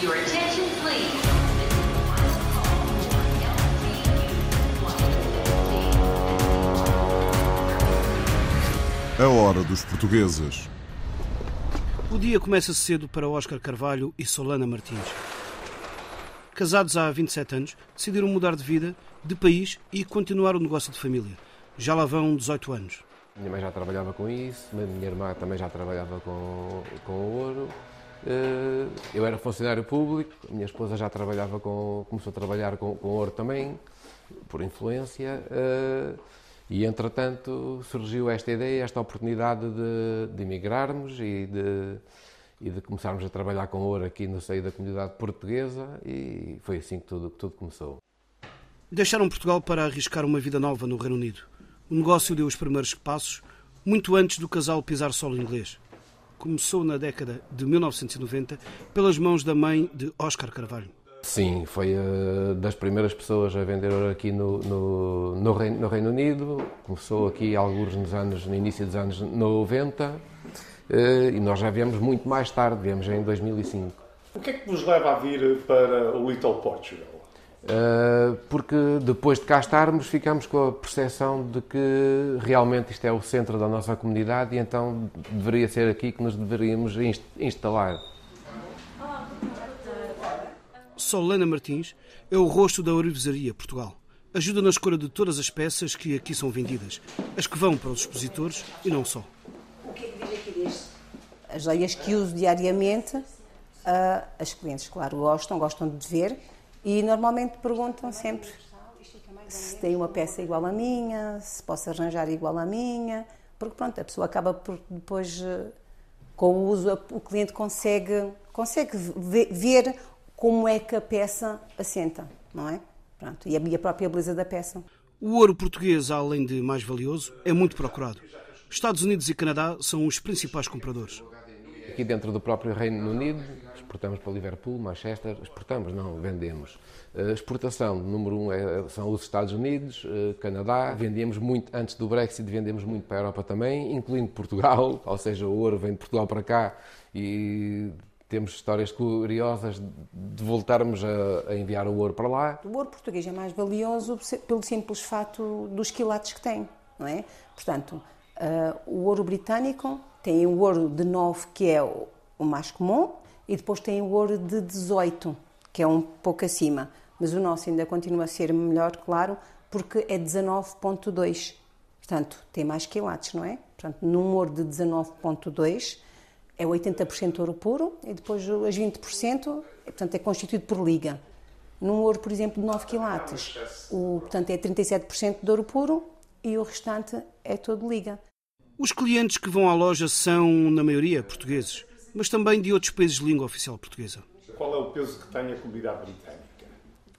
Your attention, please. A hora dos portugueses. O dia começa cedo para Oscar Carvalho e Solana Martins. Casados há 27 anos, decidiram mudar de vida, de país e continuar o negócio de família. Já lá vão 18 anos. Minha mãe já trabalhava com isso, a minha irmã também já trabalhava com, com ouro. Eh, Eu era funcionário público, a minha esposa já trabalhava com, começou a trabalhar com, com ouro também, por influência. eh, E, entretanto, surgiu esta ideia, esta oportunidade de, de emigrarmos e de, e de começarmos a trabalhar com ouro aqui no seio da comunidade portuguesa e foi assim que tudo, que tudo começou. Deixaram Portugal para arriscar uma vida nova no Reino Unido. O negócio deu os primeiros passos muito antes do casal pisar solo inglês. Começou na década de 1990 pelas mãos da mãe de Oscar Carvalho. Sim, foi eh, das primeiras pessoas a vender ouro aqui no, no, no, Reino, no Reino Unido. Começou aqui alguns nos anos, no início dos anos 90 eh, e nós já viemos muito mais tarde, viemos em 2005. O que é que vos leva a vir para o Little Portugal? Eh, porque depois de cá estarmos, ficamos com a percepção de que realmente isto é o centro da nossa comunidade e então deveria ser aqui que nos deveríamos inst- instalar. Solana Martins é o rosto da Ourivesaria Portugal. Ajuda na escolha de todas as peças que aqui são vendidas, as que vão para os expositores e não só. O que é que diz aqui deste? As joias que uso diariamente, ah, as clientes, claro, gostam, gostam de ver e normalmente perguntam sempre se tem uma peça igual à minha, se posso arranjar igual à minha, porque pronto, a pessoa acaba por depois, eh, com o uso, o cliente consegue, consegue ve- ver como é que a peça assenta, não é? Pronto, e a própria beleza da peça. O ouro português, além de mais valioso, é muito procurado. Estados Unidos e Canadá são os principais compradores. Aqui dentro do próprio Reino Unido, exportamos para Liverpool, Manchester, exportamos, não, vendemos. A exportação, número um, é- são os Estados Unidos, eh, Canadá. Vendíamos muito, antes do Brexit, vendemos muito para a Europa também, incluindo Portugal, ou seja, o ouro vem de Portugal para cá e temos histórias curiosas de voltarmos a, a enviar o ouro para lá. O ouro português é mais valioso pelo simples fato dos quilates que tem, não é? Portanto, ah, o ouro britânico tem o ouro de 9, que é o o mais comum, e depois tem o ouro de 18, que é um pouco acima. Mas o nosso ainda continua a ser melhor, claro, porque é 19.2. Portanto, tem mais quilates, não é? Portanto, num ouro de 19.2 é 80% ouro puro e depois as 20% portanto, é constituído por liga. Num ouro, por exemplo, de 9 quilates, o, portanto, é 37% de ouro puro e o restante é todo liga. Os clientes que vão à loja são, na maioria, portugueses, mas também de outros países de língua oficial portuguesa. Qual é o peso que tem a comunidade britânica?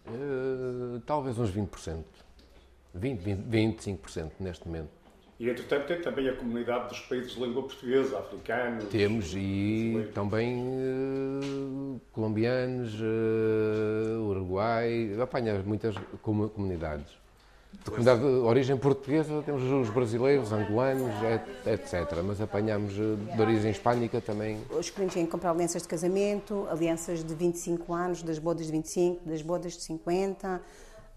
Eh, talvez uns 20%. 20, 20 25% neste momento. E, entretanto, tem também a comunidade dos países de língua portuguesa, africanos. Temos e também eh, colombianos, eh, Uruguai, apanha muitas comu- comunidades. De comunidade de origem portuguesa temos os brasileiros, angolanos, et- etc. Mas apanhamos eh, de origem hispânica também. Os clientes vêm comprar alianças de casamento, alianças de 25 anos, das bodas de 25, das bodas de 50.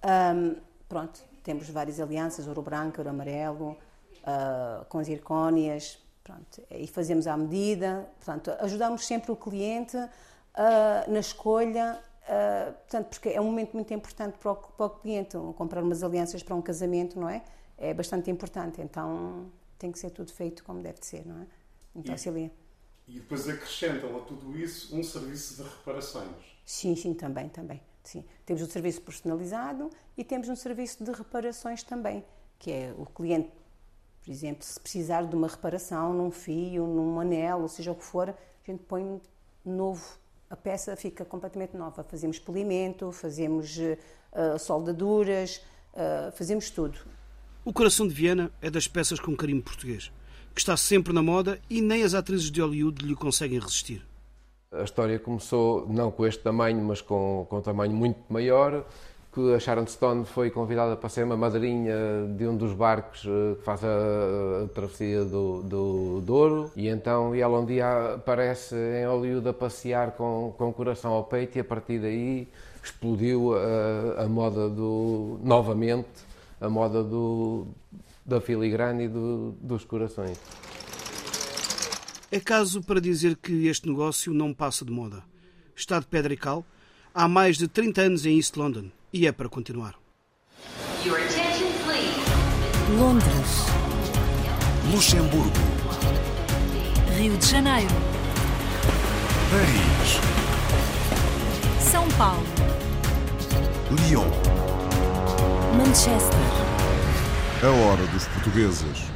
Ahm, pronto, temos várias alianças, ouro branco, ouro amarelo, ah, com zircónias. Pronto, e fazemos à medida. Portanto, ajudamos sempre o cliente ah, na escolha, ah, portanto, porque é um momento muito importante para o, para o cliente. Comprar umas alianças para um casamento, não é? É bastante importante. Então, tem que ser tudo feito como deve de ser, não é? Então, Cília. E depois acrescentam a tudo isso um serviço de reparações. Sim, sim, também, também. Sim. Temos um serviço personalizado e temos um serviço de reparações também, que é o cliente, por exemplo, se precisar de uma reparação num fio, num anel, ou seja o que for, a gente põe novo. A peça fica completamente nova. Fazemos polimento, fazemos eh, soldaduras, eh, fazemos tudo. O coração de Viena é das peças com carimbo português, que está sempre na moda e nem as atrizes de Hollywood lhe conseguem resistir. A história começou não com este tamanho, mas com, com um tamanho muito maior. Que a Sharon Stone foi convidada para ser uma madrinha de um dos barcos eh, que faz a, travessia do, do Douro e então e ela um dia aparece em Hollywood a passear com, com o coração ao peito e a partir daí explodiu a, a moda do novamente a moda do, da filigrana e do, dos corações. É caso para dizer que este negócio não passa de moda. Está de pedra e cal, há mais de 30 anos em East London e é para continuar. Londres, Luxemburgo, Rio de Janeiro, Paris, São Paulo, Lyon. Manchester, A hora dos portugueses.